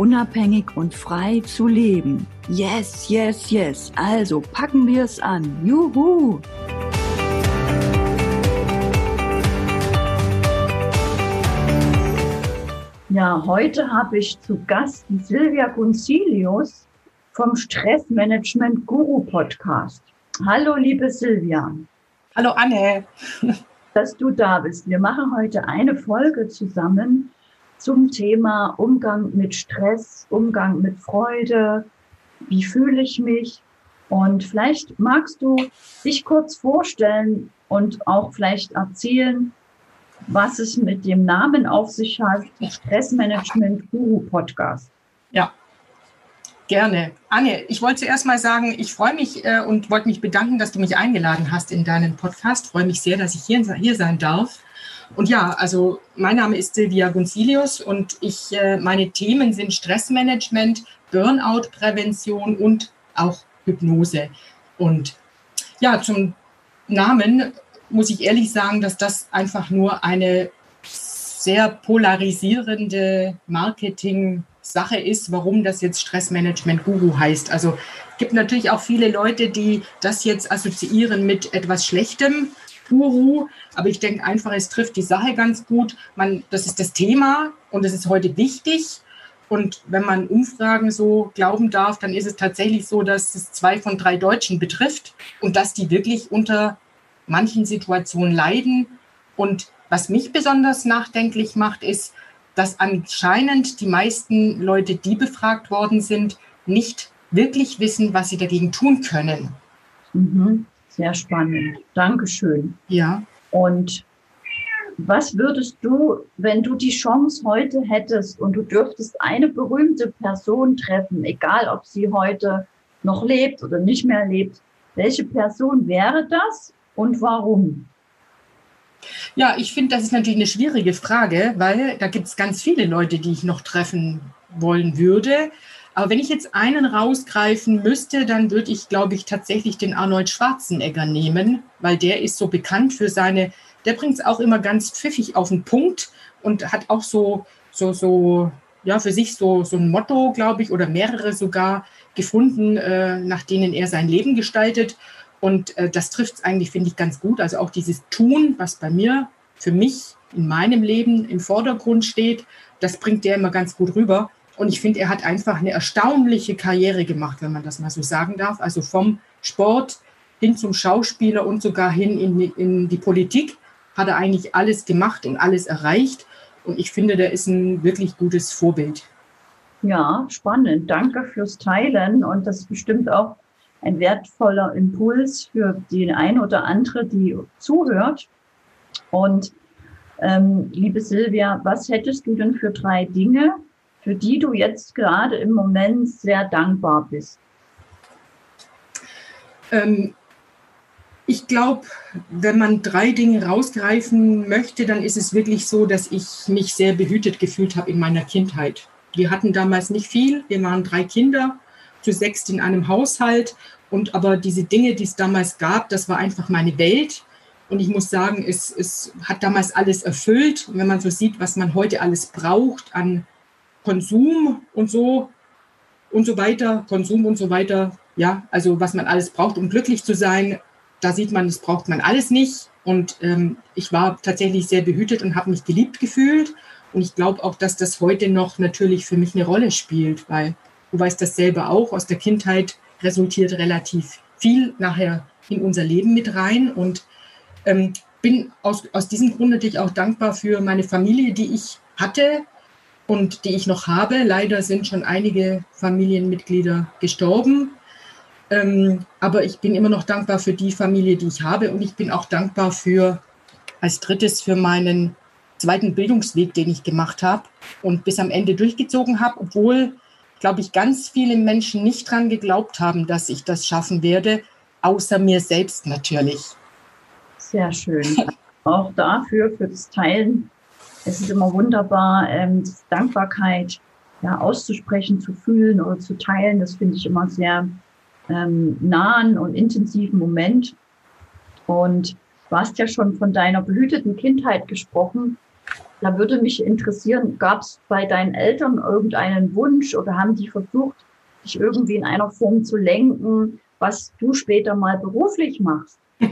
unabhängig und frei zu leben. Yes, yes, yes. Also packen wir es an. Juhu! Ja, heute habe ich zu Gast die Silvia Gunzilius vom Stressmanagement Guru Podcast. Hallo, liebe Silvia. Hallo, Anne. Dass du da bist. Wir machen heute eine Folge zusammen zum Thema Umgang mit Stress, Umgang mit Freude, wie fühle ich mich. Und vielleicht magst du dich kurz vorstellen und auch vielleicht erzählen, was es mit dem Namen auf sich hat, Stressmanagement Guru Podcast. Ja, gerne. Anne, ich wollte zuerst mal sagen, ich freue mich äh, und wollte mich bedanken, dass du mich eingeladen hast in deinen Podcast. Freue mich sehr, dass ich hier sein darf. Und ja, also mein Name ist Silvia Gonzilius und ich, äh, meine Themen sind Stressmanagement, Burnout-Prävention und auch Hypnose. Und ja, zum Namen muss ich ehrlich sagen, dass das einfach nur eine sehr polarisierende Marketing-Sache ist, warum das jetzt Stressmanagement-Guru heißt. Also es gibt natürlich auch viele Leute, die das jetzt assoziieren mit etwas Schlechtem, Guru, aber ich denke einfach, es trifft die Sache ganz gut. Man, das ist das Thema und es ist heute wichtig. Und wenn man Umfragen so glauben darf, dann ist es tatsächlich so, dass es zwei von drei Deutschen betrifft und dass die wirklich unter manchen Situationen leiden. Und was mich besonders nachdenklich macht, ist, dass anscheinend die meisten Leute, die befragt worden sind, nicht wirklich wissen, was sie dagegen tun können. Mhm. Sehr spannend. Dankeschön. Ja. Und was würdest du, wenn du die Chance heute hättest und du dürftest eine berühmte Person treffen, egal ob sie heute noch lebt oder nicht mehr lebt, welche Person wäre das und warum? Ja, ich finde, das ist natürlich eine schwierige Frage, weil da gibt es ganz viele Leute, die ich noch treffen wollen würde. Aber wenn ich jetzt einen rausgreifen müsste, dann würde ich, glaube ich, tatsächlich den Arnold Schwarzenegger nehmen, weil der ist so bekannt für seine, der bringt es auch immer ganz pfiffig auf den Punkt und hat auch so, so, so, ja, für sich so, so ein Motto, glaube ich, oder mehrere sogar gefunden, äh, nach denen er sein Leben gestaltet. Und äh, das trifft es eigentlich, finde ich, ganz gut. Also auch dieses Tun, was bei mir, für mich in meinem Leben im Vordergrund steht, das bringt der immer ganz gut rüber. Und ich finde, er hat einfach eine erstaunliche Karriere gemacht, wenn man das mal so sagen darf. Also vom Sport hin zum Schauspieler und sogar hin in die, in die Politik hat er eigentlich alles gemacht und alles erreicht. Und ich finde, der ist ein wirklich gutes Vorbild. Ja, spannend. Danke fürs Teilen. Und das ist bestimmt auch ein wertvoller Impuls für die eine oder andere, die zuhört. Und ähm, liebe Silvia, was hättest du denn für drei Dinge, für die du jetzt gerade im Moment sehr dankbar bist? Ähm, ich glaube, wenn man drei Dinge rausgreifen möchte, dann ist es wirklich so, dass ich mich sehr behütet gefühlt habe in meiner Kindheit. Wir hatten damals nicht viel, wir waren drei Kinder, zu sechs in einem Haushalt. Und aber diese Dinge, die es damals gab, das war einfach meine Welt. Und ich muss sagen, es, es hat damals alles erfüllt. Und wenn man so sieht, was man heute alles braucht an Konsum und so und so weiter, Konsum und so weiter, ja, also was man alles braucht, um glücklich zu sein, da sieht man, das braucht man alles nicht. Und ähm, ich war tatsächlich sehr behütet und habe mich geliebt gefühlt. Und ich glaube auch, dass das heute noch natürlich für mich eine Rolle spielt, weil du weißt das selber auch, aus der Kindheit resultiert relativ viel nachher in unser Leben mit rein. Und ähm, bin aus, aus diesem Grund natürlich auch dankbar für meine Familie, die ich hatte, und die ich noch habe. Leider sind schon einige Familienmitglieder gestorben. Ähm, aber ich bin immer noch dankbar für die Familie, die ich habe. Und ich bin auch dankbar für, als drittes, für meinen zweiten Bildungsweg, den ich gemacht habe und bis am Ende durchgezogen habe, obwohl glaube ich, ganz viele Menschen nicht dran geglaubt haben, dass ich das schaffen werde, außer mir selbst natürlich. Sehr schön. Auch dafür, für das Teilen. Es ist immer wunderbar, ähm, Dankbarkeit ja, auszusprechen, zu fühlen oder zu teilen. Das finde ich immer sehr ähm, nahen und intensiven Moment. Und du hast ja schon von deiner behüteten Kindheit gesprochen. Da würde mich interessieren, gab es bei deinen Eltern irgendeinen Wunsch oder haben die versucht, dich irgendwie in einer Form zu lenken, was du später mal beruflich machst?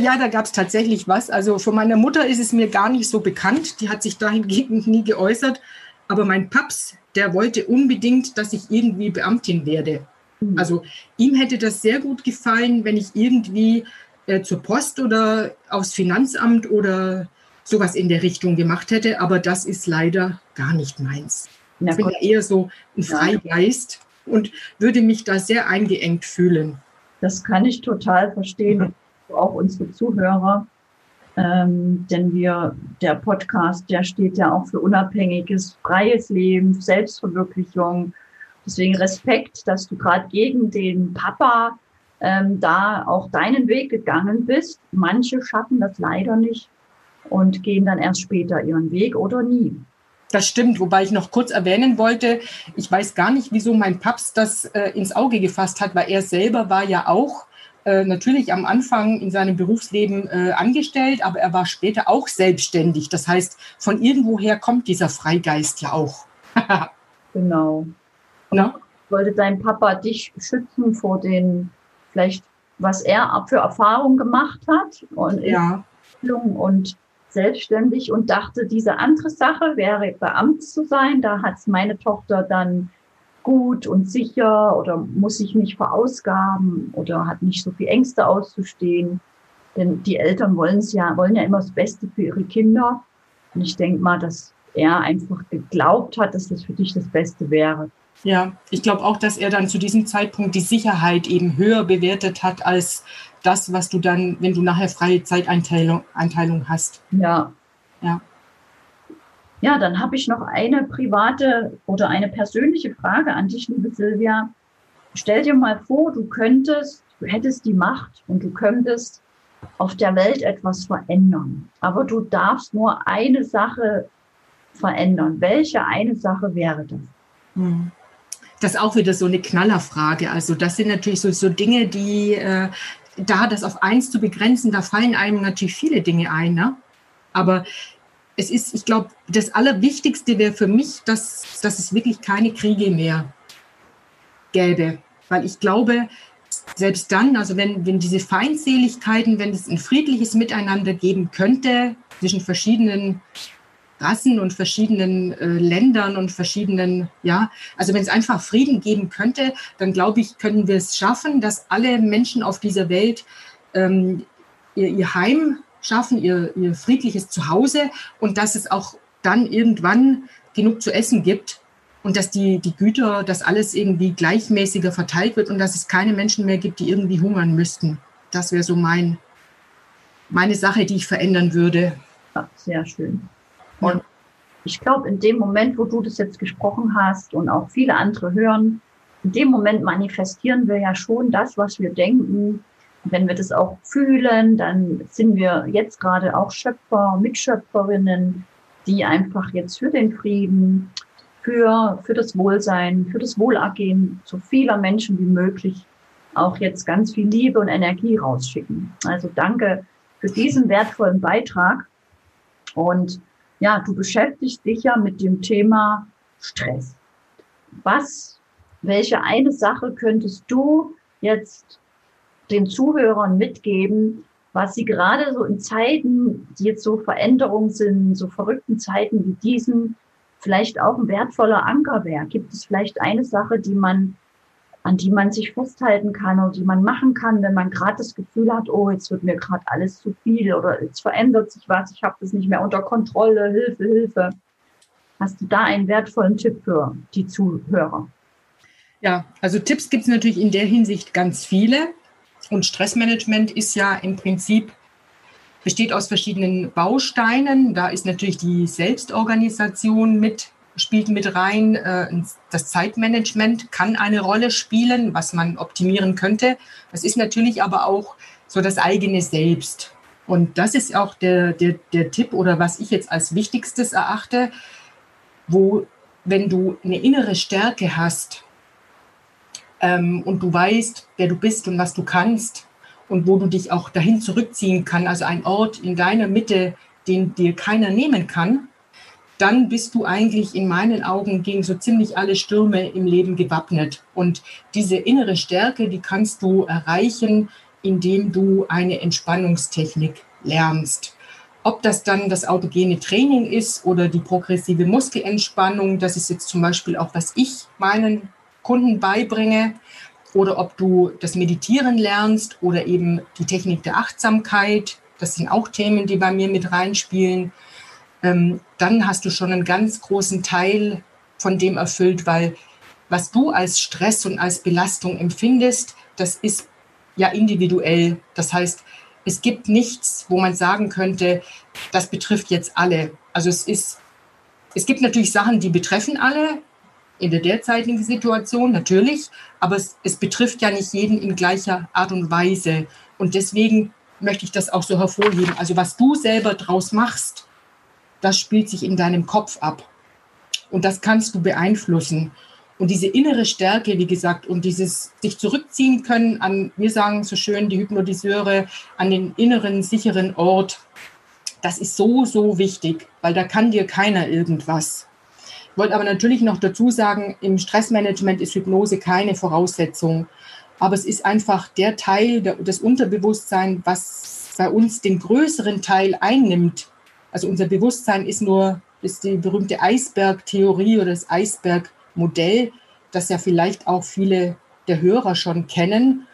Ja, da gab es tatsächlich was. Also von meiner Mutter ist es mir gar nicht so bekannt. Die hat sich dahingehend nie geäußert. Aber mein Paps, der wollte unbedingt, dass ich irgendwie Beamtin werde. Mhm. Also ihm hätte das sehr gut gefallen, wenn ich irgendwie äh, zur Post oder aufs Finanzamt oder sowas in der Richtung gemacht hätte. Aber das ist leider gar nicht meins. ich bin ja eher so ein Freigeist ja. und würde mich da sehr eingeengt fühlen. Das kann ich total verstehen. Auch unsere Zuhörer ähm, denn wir, der Podcast, der steht ja auch für unabhängiges, freies Leben, Selbstverwirklichung. Deswegen Respekt, dass du gerade gegen den Papa ähm, da auch deinen Weg gegangen bist. Manche schaffen das leider nicht und gehen dann erst später ihren Weg oder nie. Das stimmt, wobei ich noch kurz erwähnen wollte, ich weiß gar nicht, wieso mein Papst das äh, ins Auge gefasst hat, weil er selber war ja auch äh, natürlich am Anfang in seinem Berufsleben äh, angestellt, aber er war später auch selbstständig. Das heißt, von irgendwoher kommt dieser Freigeist ja auch. genau. Na? Wollte dein Papa dich schützen vor den, vielleicht, was er für Erfahrungen gemacht hat und ja. und selbstständig und dachte, diese andere Sache wäre Beamt zu sein. Da hat es meine Tochter dann gut und sicher oder muss sich nicht verausgaben oder hat nicht so viel Ängste auszustehen. Denn die Eltern wollen es ja, wollen ja immer das Beste für ihre Kinder. Und ich denke mal, dass er einfach geglaubt hat, dass das für dich das Beste wäre. Ja, ich glaube auch, dass er dann zu diesem Zeitpunkt die Sicherheit eben höher bewertet hat als das, was du dann, wenn du nachher freie Zeiteinteilung Einteilung hast. Ja. Ja. Ja, dann habe ich noch eine private oder eine persönliche Frage an dich, liebe Silvia. Stell dir mal vor, du könntest, du hättest die Macht und du könntest auf der Welt etwas verändern. Aber du darfst nur eine Sache verändern. Welche eine Sache wäre das? Hm. Das ist auch wieder so eine Knallerfrage. Also das sind natürlich so, so Dinge, die äh, da das auf eins zu begrenzen, da fallen einem natürlich viele Dinge ein. Ne? Aber es ist, ich glaube, das Allerwichtigste wäre für mich, dass, dass es wirklich keine Kriege mehr gäbe. Weil ich glaube, selbst dann, also wenn, wenn diese Feindseligkeiten, wenn es ein friedliches Miteinander geben könnte zwischen verschiedenen Rassen und verschiedenen äh, Ländern und verschiedenen, ja, also wenn es einfach Frieden geben könnte, dann glaube ich, können wir es schaffen, dass alle Menschen auf dieser Welt ähm, ihr, ihr Heim schaffen, ihr, ihr friedliches Zuhause und dass es auch dann irgendwann genug zu essen gibt und dass die, die Güter, dass alles irgendwie gleichmäßiger verteilt wird und dass es keine Menschen mehr gibt, die irgendwie hungern müssten. Das wäre so mein, meine Sache, die ich verändern würde. Ja, sehr schön. Und ich glaube, in dem Moment, wo du das jetzt gesprochen hast und auch viele andere hören, in dem Moment manifestieren wir ja schon das, was wir denken, wenn wir das auch fühlen, dann sind wir jetzt gerade auch Schöpfer, Mitschöpferinnen, die einfach jetzt für den Frieden, für, für das Wohlsein, für das Wohlergehen so vieler Menschen wie möglich auch jetzt ganz viel Liebe und Energie rausschicken. Also danke für diesen wertvollen Beitrag. Und ja, du beschäftigst dich ja mit dem Thema Stress. Was, welche eine Sache könntest du jetzt den Zuhörern mitgeben, was sie gerade so in Zeiten, die jetzt so Veränderungen sind, so verrückten Zeiten wie diesen, vielleicht auch ein wertvoller Anker wäre? Gibt es vielleicht eine Sache, die man, an die man sich festhalten kann oder die man machen kann, wenn man gerade das Gefühl hat, oh, jetzt wird mir gerade alles zu viel oder jetzt verändert sich was, ich habe das nicht mehr unter Kontrolle, Hilfe, Hilfe. Hast du da einen wertvollen Tipp für die Zuhörer? Ja, also Tipps gibt es natürlich in der Hinsicht ganz viele. Und Stressmanagement ist ja im Prinzip, besteht aus verschiedenen Bausteinen. Da ist natürlich die Selbstorganisation mit spielt mit rein. Äh, das Zeitmanagement kann eine Rolle spielen, was man optimieren könnte. Das ist natürlich aber auch so das eigene Selbst. Und das ist auch der, der, der Tipp oder was ich jetzt als wichtigstes erachte, wo, wenn du eine innere Stärke hast ähm, und du weißt, wer du bist und was du kannst und wo du dich auch dahin zurückziehen kann, also ein Ort in deiner Mitte, den dir keiner nehmen kann, dann bist du eigentlich in meinen Augen gegen so ziemlich alle Stürme im Leben gewappnet. Und diese innere Stärke, die kannst du erreichen, indem du eine Entspannungstechnik lernst. Ob das dann das autogene Training ist oder die progressive Muskelentspannung, das ist jetzt zum Beispiel auch, was ich meinen Kunden beibringe, oder ob du das Meditieren lernst oder eben die Technik der Achtsamkeit, das sind auch Themen, die bei mir mit reinspielen, ähm, dann hast du schon einen ganz großen Teil von dem erfüllt, weil was du als Stress und als Belastung empfindest, das ist ja individuell. Das heißt, es gibt nichts, wo man sagen könnte, das betrifft jetzt alle. Also es ist, es gibt natürlich Sachen, die betreffen alle in der derzeitigen Situation, natürlich, aber es, es betrifft ja nicht jeden in gleicher Art und Weise. Und deswegen möchte ich das auch so hervorheben. Also was du selber draus machst, das spielt sich in deinem Kopf ab. Und das kannst du beeinflussen. Und diese innere Stärke, wie gesagt, und dieses sich zurückziehen können an, wir sagen so schön, die Hypnotiseure, an den inneren, sicheren Ort, das ist so, so wichtig, weil da kann dir keiner irgendwas. Wollte aber natürlich noch dazu sagen, im Stressmanagement ist Hypnose keine Voraussetzung. Aber es ist einfach der Teil des Unterbewusstseins, was bei uns den größeren Teil einnimmt. Also unser Bewusstsein ist nur, ist die berühmte Eisbergtheorie oder das Eisberg Modell, das ja vielleicht auch viele der Hörer schon kennen.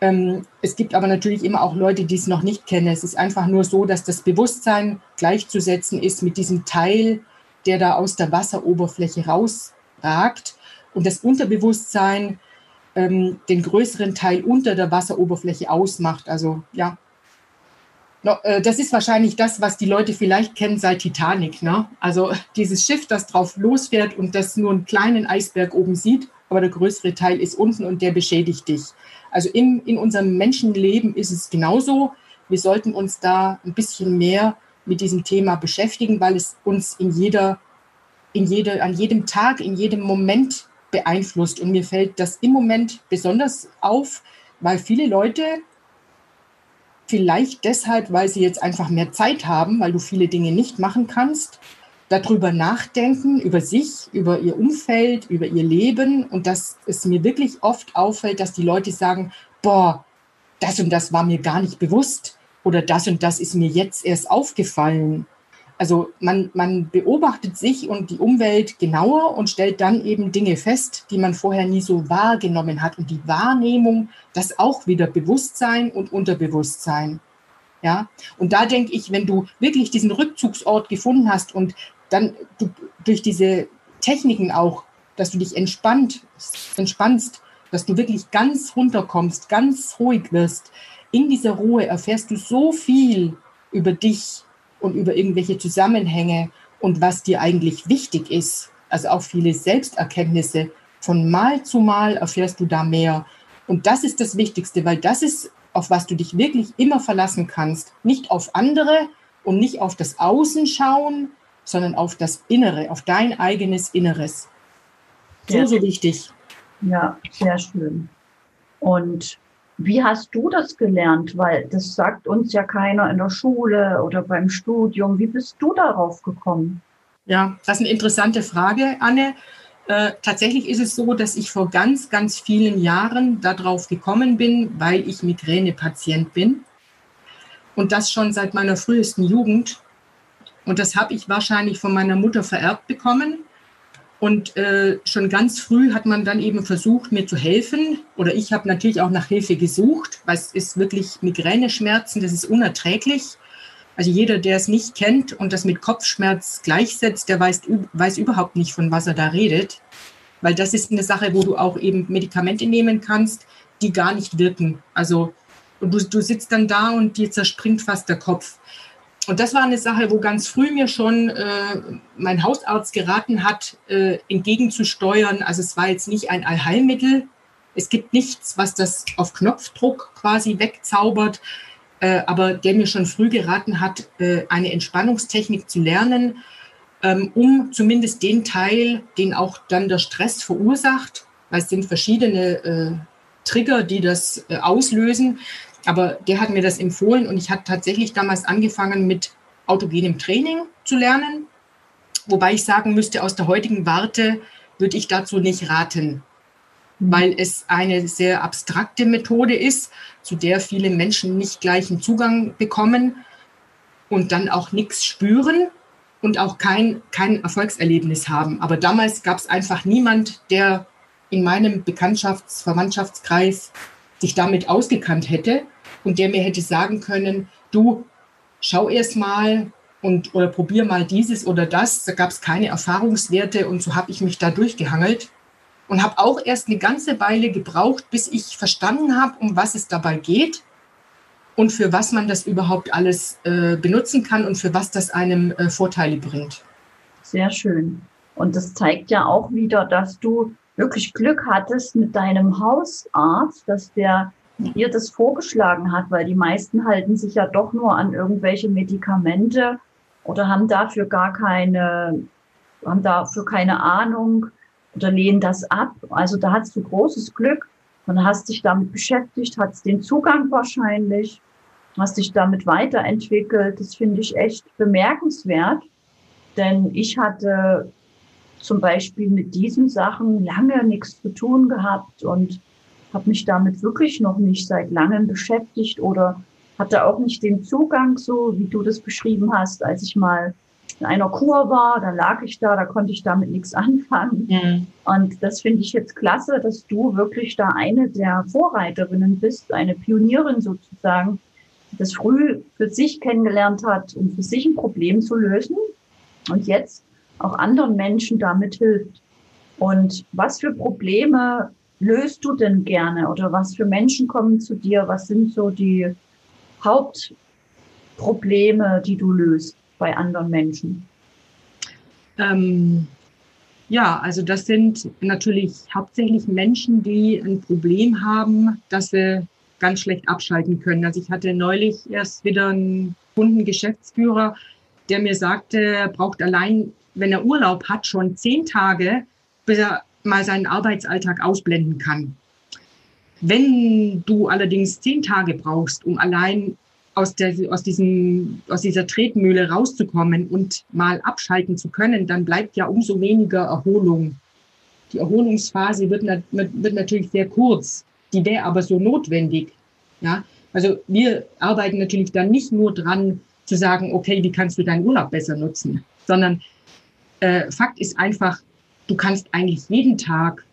Ähm, es gibt aber natürlich immer auch Leute, die es noch nicht kennen. Es ist einfach nur so, dass das Bewusstsein gleichzusetzen ist mit diesem Teil, der da aus der Wasseroberfläche rausragt und das Unterbewusstsein ähm, den größeren Teil unter der Wasseroberfläche ausmacht. Also ja, äh, das ist wahrscheinlich das, was die Leute vielleicht kennen seit Titanic. Ne? Also dieses Schiff, das drauf losfährt und das nur einen kleinen Eisberg oben sieht, aber der größere Teil ist unten und der beschädigt dich. Also in, in unserem Menschenleben ist es genauso. Wir sollten uns da ein bisschen mehr mit diesem Thema beschäftigen, weil es uns in jeder, in jede, an jedem Tag, in jedem Moment beeinflusst. Und mir fällt das im Moment besonders auf, weil viele Leute Vielleicht deshalb, weil sie jetzt einfach mehr Zeit haben, weil du viele Dinge nicht machen kannst, darüber nachdenken, über sich, über ihr Umfeld, über ihr Leben und dass es mir wirklich oft auffällt, dass die Leute sagen, boah, das und das war mir gar nicht bewusst oder das und das ist mir jetzt erst aufgefallen. Also man, man beobachtet sich und die Umwelt genauer und stellt dann eben Dinge fest, die man vorher nie so wahrgenommen hat. Und die Wahrnehmung, das auch wieder Bewusstsein und Unterbewusstsein. Ja, und da denke ich, wenn du wirklich diesen Rückzugsort gefunden hast und dann du, durch diese Techniken auch, dass du dich entspannt, entspannst, dass du wirklich ganz runterkommst, ganz ruhig wirst, in dieser Ruhe erfährst du so viel über dich, und über irgendwelche Zusammenhänge und was dir eigentlich wichtig ist. Also auch viele Selbsterkenntnisse. Von Mal zu Mal erfährst du da mehr. Und das ist das Wichtigste, weil das ist, auf was du dich wirklich immer verlassen kannst. Nicht auf andere und nicht auf das Außen schauen, sondern auf das Innere, auf dein eigenes Inneres. So, so wichtig. Ja, sehr schön. Und wie hast du das gelernt? Weil das sagt uns ja keiner in der Schule oder beim Studium. Wie bist du darauf gekommen? Ja, das ist eine interessante Frage, Anne. Äh, tatsächlich ist es so, dass ich vor ganz, ganz vielen Jahren darauf gekommen bin, weil ich Migränepatient bin. Und das schon seit meiner frühesten Jugend. Und das habe ich wahrscheinlich von meiner Mutter vererbt bekommen. Und äh, schon ganz früh hat man dann eben versucht, mir zu helfen. Oder ich habe natürlich auch nach Hilfe gesucht, weil es ist wirklich Migräneschmerzen, das ist unerträglich. Also jeder, der es nicht kennt und das mit Kopfschmerz gleichsetzt, der weiß, weiß überhaupt nicht, von was er da redet. Weil das ist eine Sache, wo du auch eben Medikamente nehmen kannst, die gar nicht wirken. Also du, du sitzt dann da und dir zerspringt fast der Kopf. Und das war eine Sache, wo ganz früh mir schon äh, mein Hausarzt geraten hat, äh, entgegenzusteuern. Also es war jetzt nicht ein Allheilmittel. Es gibt nichts, was das auf Knopfdruck quasi wegzaubert, äh, aber der mir schon früh geraten hat, äh, eine Entspannungstechnik zu lernen, ähm, um zumindest den Teil, den auch dann der Stress verursacht, weil es sind verschiedene äh, Trigger, die das äh, auslösen, aber der hat mir das empfohlen und ich habe tatsächlich damals angefangen mit autogenem Training zu lernen. Wobei ich sagen müsste, aus der heutigen Warte würde ich dazu nicht raten, mhm. weil es eine sehr abstrakte Methode ist, zu der viele Menschen nicht gleichen Zugang bekommen und dann auch nichts spüren und auch kein, kein Erfolgserlebnis haben. Aber damals gab es einfach niemand, der in meinem Bekanntschafts-, Verwandtschaftskreis sich damit ausgekannt hätte und der mir hätte sagen können, du schau erst mal und oder probier mal dieses oder das. Da gab es keine Erfahrungswerte und so habe ich mich da durchgehangelt und habe auch erst eine ganze Weile gebraucht, bis ich verstanden habe, um was es dabei geht und für was man das überhaupt alles äh, benutzen kann und für was das einem äh, Vorteile bringt. Sehr schön. Und das zeigt ja auch wieder, dass du wirklich Glück hattest mit deinem Hausarzt, dass der ihr das vorgeschlagen hat, weil die meisten halten sich ja doch nur an irgendwelche Medikamente oder haben dafür gar keine, haben dafür keine Ahnung oder lehnen das ab. Also da hast du großes Glück und hast dich damit beschäftigt, hast den Zugang wahrscheinlich, hast dich damit weiterentwickelt. Das finde ich echt bemerkenswert, denn ich hatte zum Beispiel mit diesen Sachen lange nichts zu tun gehabt und habe mich damit wirklich noch nicht seit langem beschäftigt oder hatte auch nicht den Zugang, so wie du das beschrieben hast, als ich mal in einer Kur war, da lag ich da, da konnte ich damit nichts anfangen. Mhm. Und das finde ich jetzt klasse, dass du wirklich da eine der Vorreiterinnen bist, eine Pionierin sozusagen, die das früh für sich kennengelernt hat, um für sich ein Problem zu lösen und jetzt auch anderen Menschen damit hilft. Und was für Probleme löst du denn gerne oder was für Menschen kommen zu dir? Was sind so die Hauptprobleme, die du löst bei anderen Menschen? Ähm, ja, also das sind natürlich hauptsächlich Menschen, die ein Problem haben, dass sie ganz schlecht abschalten können. Also ich hatte neulich erst wieder einen Kundengeschäftsführer, der mir sagte, er braucht allein, wenn er Urlaub hat, schon zehn Tage, bis er mal seinen Arbeitsalltag ausblenden kann. Wenn du allerdings zehn Tage brauchst, um allein aus, der, aus, diesem, aus dieser Tretmühle rauszukommen und mal abschalten zu können, dann bleibt ja umso weniger Erholung. Die Erholungsphase wird, wird natürlich sehr kurz, die wäre aber so notwendig. Ja? Also wir arbeiten natürlich dann nicht nur dran zu sagen, okay, wie kannst du deinen Urlaub besser nutzen, sondern äh, Fakt ist einfach, du kannst eigentlich jeden Tag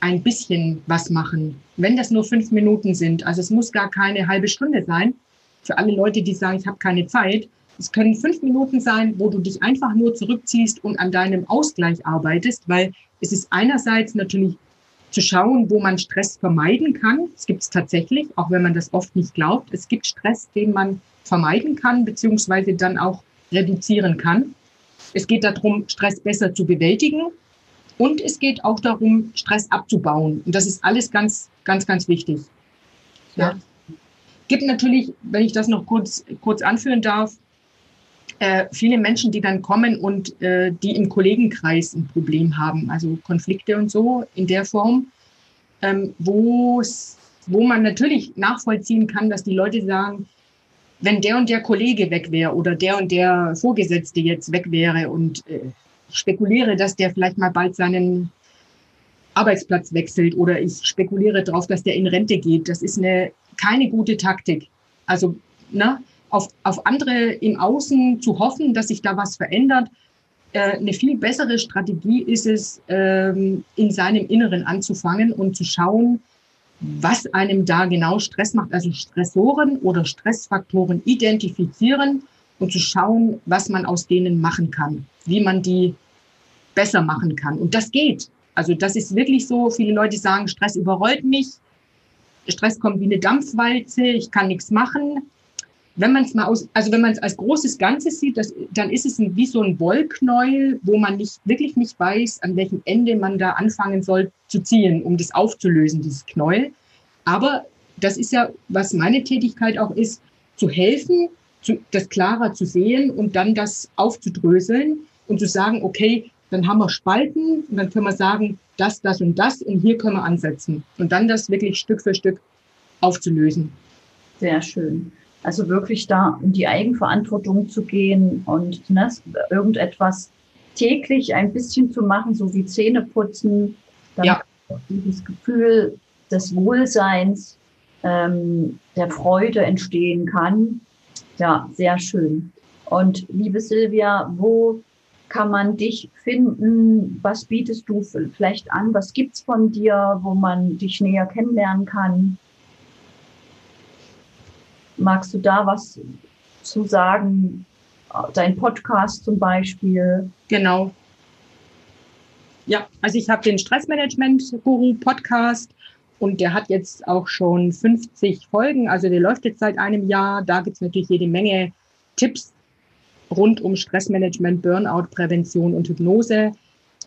ein bisschen was machen, wenn das nur fünf Minuten sind. Also es muss gar keine halbe Stunde sein. Für alle Leute, die sagen, ich habe keine Zeit, es können fünf Minuten sein, wo du dich einfach nur zurückziehst und an deinem Ausgleich arbeitest, weil es ist einerseits natürlich zu schauen, wo man Stress vermeiden kann. Es gibt es tatsächlich, auch wenn man das oft nicht glaubt. Es gibt Stress, den man vermeiden kann, beziehungsweise dann auch reduzieren kann. Es geht darum, Stress besser zu bewältigen und es geht auch darum, Stress abzubauen. Und das ist alles ganz, ganz, ganz wichtig. Ja. Gibt natürlich, wenn ich das noch kurz, kurz anführen darf, äh, viele Menschen, die dann kommen und äh, die im Kollegenkreis ein Problem haben, also Konflikte und so in der Form, ähm, wo man natürlich nachvollziehen kann, dass die Leute sagen, wenn der und der Kollege weg wäre oder der und der Vorgesetzte jetzt weg wäre und äh, spekuliere, dass der vielleicht mal bald seinen Arbeitsplatz wechselt oder ich spekuliere darauf, dass der in Rente geht. Das ist eine, keine gute Taktik. Also ne, auf, auf andere im Außen zu hoffen, dass sich da was verändert. Äh, eine viel bessere Strategie ist es, ähm, in seinem Inneren anzufangen und zu schauen, was einem da genau Stress macht. Also Stressoren oder Stressfaktoren identifizieren und zu schauen, was man aus denen machen kann, wie man die besser machen kann. Und das geht. Also das ist wirklich so, viele Leute sagen, Stress überrollt mich, Stress kommt wie eine Dampfwalze, ich kann nichts machen. wenn man es mal aus, also wenn man es als großes Ganzes sieht, das, dann ist es wie so ein Wollknäuel, wo man nicht, wirklich nicht weiß, an welchem Ende man da anfangen soll zu ziehen, um das aufzulösen, dieses Knäuel. Aber das ist ja, was meine Tätigkeit auch ist, zu helfen, zu, das klarer zu sehen und dann das aufzudröseln und zu sagen, okay, dann haben wir Spalten und dann können wir sagen, das, das und das und hier können wir ansetzen und dann das wirklich Stück für Stück aufzulösen. Sehr schön. Also wirklich da in die Eigenverantwortung zu gehen und ne, irgendetwas täglich ein bisschen zu machen, so wie Zähne putzen, damit ja. dieses Gefühl des Wohlseins, ähm, der Freude entstehen kann. Ja, sehr schön. Und liebe Silvia, wo kann man dich finden? Was bietest du vielleicht an? Was gibt's von dir, wo man dich näher kennenlernen kann? Magst du da was zu sagen? Dein Podcast zum Beispiel? Genau. Ja, also ich habe den Stressmanagement-Guru-Podcast und der hat jetzt auch schon 50 Folgen. Also der läuft jetzt seit einem Jahr. Da gibt es natürlich jede Menge Tipps rund um Stressmanagement, Burnout, Prävention und Hypnose.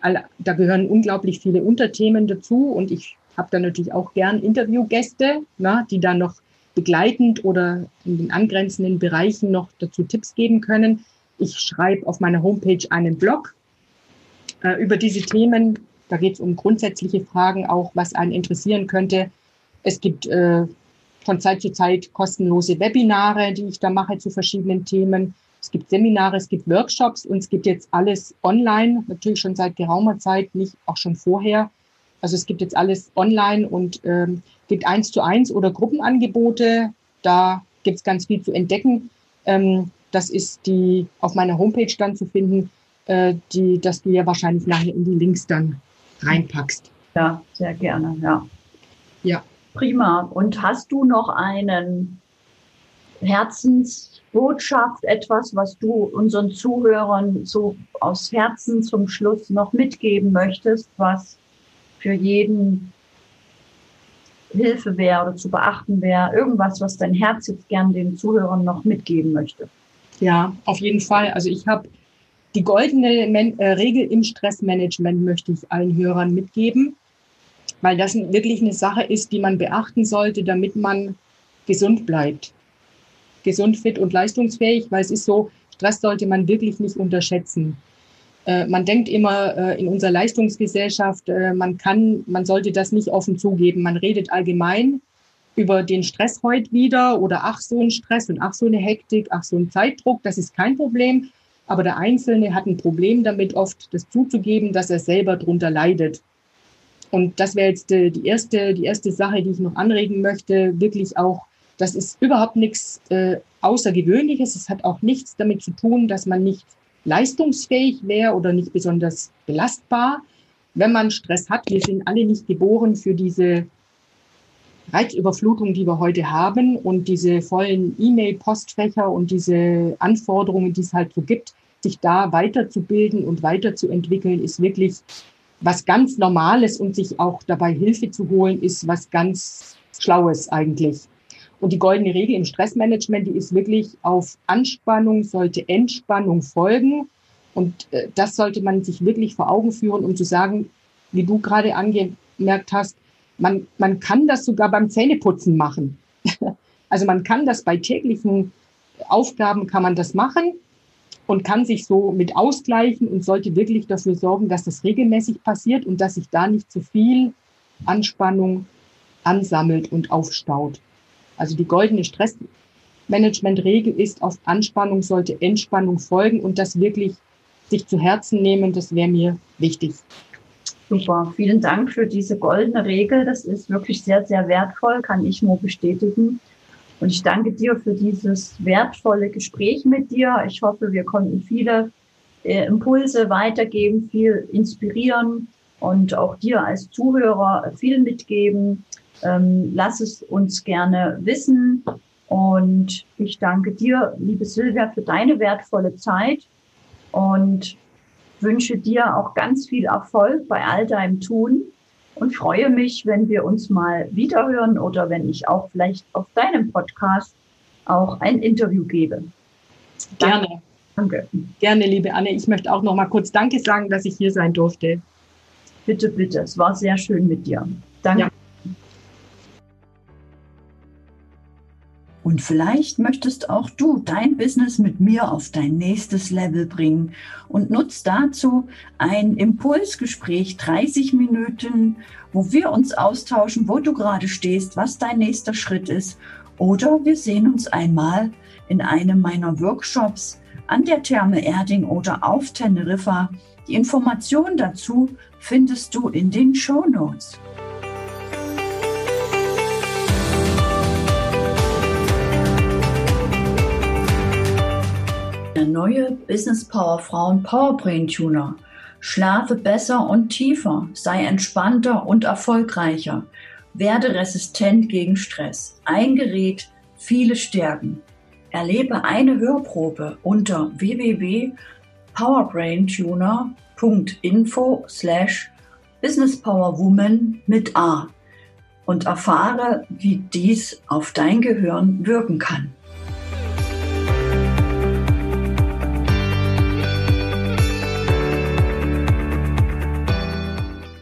Da gehören unglaublich viele Unterthemen dazu und ich habe da natürlich auch gern Interviewgäste, na, die dann noch begleitend oder in den angrenzenden Bereichen noch dazu Tipps geben können. Ich schreibe auf meiner Homepage einen Blog äh, über diese Themen. Da geht es um grundsätzliche Fragen, auch was einen interessieren könnte. Es gibt äh, von Zeit zu Zeit kostenlose Webinare, die ich da mache zu verschiedenen Themen. Es gibt Seminare, es gibt Workshops und es gibt jetzt alles online, natürlich schon seit geraumer Zeit, nicht auch schon vorher. Also es gibt jetzt alles online und ähm, gibt eins zu eins oder Gruppenangebote. Da gibt es ganz viel zu entdecken. Ähm, das ist die auf meiner Homepage dann zu finden, äh, die, dass du ja wahrscheinlich nachher in die Links dann reinpackst. Ja, sehr gerne, ja. Ja. Prima. Und hast du noch einen Herzensbotschaft, etwas, was du unseren Zuhörern so aus Herzen zum Schluss noch mitgeben möchtest, was für jeden Hilfe wäre oder zu beachten wäre? Irgendwas, was dein Herz jetzt gern den Zuhörern noch mitgeben möchte? Ja, auf jeden Fall. Also ich habe die goldene Men äh, Regel im Stressmanagement möchte ich allen Hörern mitgeben, weil das wirklich eine Sache ist, die man beachten sollte, damit man gesund bleibt gesund, fit und leistungsfähig, weil es ist so, Stress sollte man wirklich nicht unterschätzen. Äh, man denkt immer äh, in unserer Leistungsgesellschaft, äh, man kann, man sollte das nicht offen zugeben. Man redet allgemein über den Stress heute wieder oder ach so ein Stress und ach so eine Hektik, ach so ein Zeitdruck, das ist kein Problem. Aber der Einzelne hat ein Problem damit, oft das zuzugeben, dass er selber darunter leidet. Und das wäre jetzt die erste, die erste Sache, die ich noch anregen möchte, wirklich auch das ist überhaupt nichts äh, Außergewöhnliches. Es hat auch nichts damit zu tun, dass man nicht leistungsfähig wäre oder nicht besonders belastbar. Wenn man Stress hat, wir sind alle nicht geboren für diese Reizüberflutung, die wir heute haben und diese vollen E-Mail-Postfächer und diese Anforderungen, die es halt so gibt, sich da weiterzubilden und weiterzuentwickeln, ist wirklich was ganz Normales und sich auch dabei Hilfe zu holen, ist was ganz Schlaues eigentlich. Und die goldene Regel im Stressmanagement, die ist wirklich auf Anspannung sollte Entspannung folgen. Und äh, das sollte man sich wirklich vor Augen führen, um zu sagen, wie du gerade angemerkt hast, man, man kann das sogar beim Zähneputzen machen. also man kann das bei täglichen Aufgaben kann man das machen und kann sich so mit ausgleichen und sollte wirklich dafür sorgen, dass das regelmäßig passiert und dass sich da nicht zu viel Anspannung ansammelt und aufstaut. Also die goldene Stressmanagement-Regel ist, auf Anspannung sollte Entspannung folgen und das wirklich sich zu Herzen nehmen, das wäre mir wichtig. Super, vielen Dank für diese goldene Regel. Das ist wirklich sehr, sehr wertvoll, kann ich nur bestätigen. Und ich danke dir für dieses wertvolle Gespräch mit dir. Ich hoffe, wir konnten viele äh, Impulse weitergeben, viel inspirieren und auch dir als Zuhörer viel mitgeben. Ähm, lass es uns gerne wissen. Und ich danke dir, liebe Silvia, für deine wertvolle Zeit und wünsche dir auch ganz viel Erfolg bei all deinem Tun und freue mich, wenn wir uns mal wiederhören oder wenn ich auch vielleicht auf deinem Podcast auch ein Interview gebe. Gerne. Danke. Gerne, liebe Anne. Ich möchte auch noch mal kurz Danke sagen, dass ich hier sein durfte. Bitte, bitte. Es war sehr schön mit dir. Danke. Ja. Und vielleicht möchtest auch du dein Business mit mir auf dein nächstes Level bringen und nutzt dazu ein Impulsgespräch, 30 Minuten, wo wir uns austauschen, wo du gerade stehst, was dein nächster Schritt ist. Oder wir sehen uns einmal in einem meiner Workshops an der Therme Erding oder auf Teneriffa. Die Informationen dazu findest du in den Show Notes. Neue Business Power Frauen Powerbrain Tuner. Schlafe besser und tiefer, sei entspannter und erfolgreicher, werde resistent gegen Stress. Ein Gerät, viele Stärken. Erlebe eine Hörprobe unter www.powerbraintuner.info slash businesspowerwoman mit A und erfahre, wie dies auf dein Gehirn wirken kann.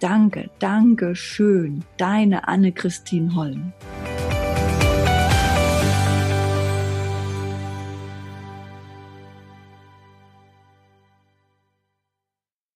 danke, danke schön. Deine Anne-Christine Holm.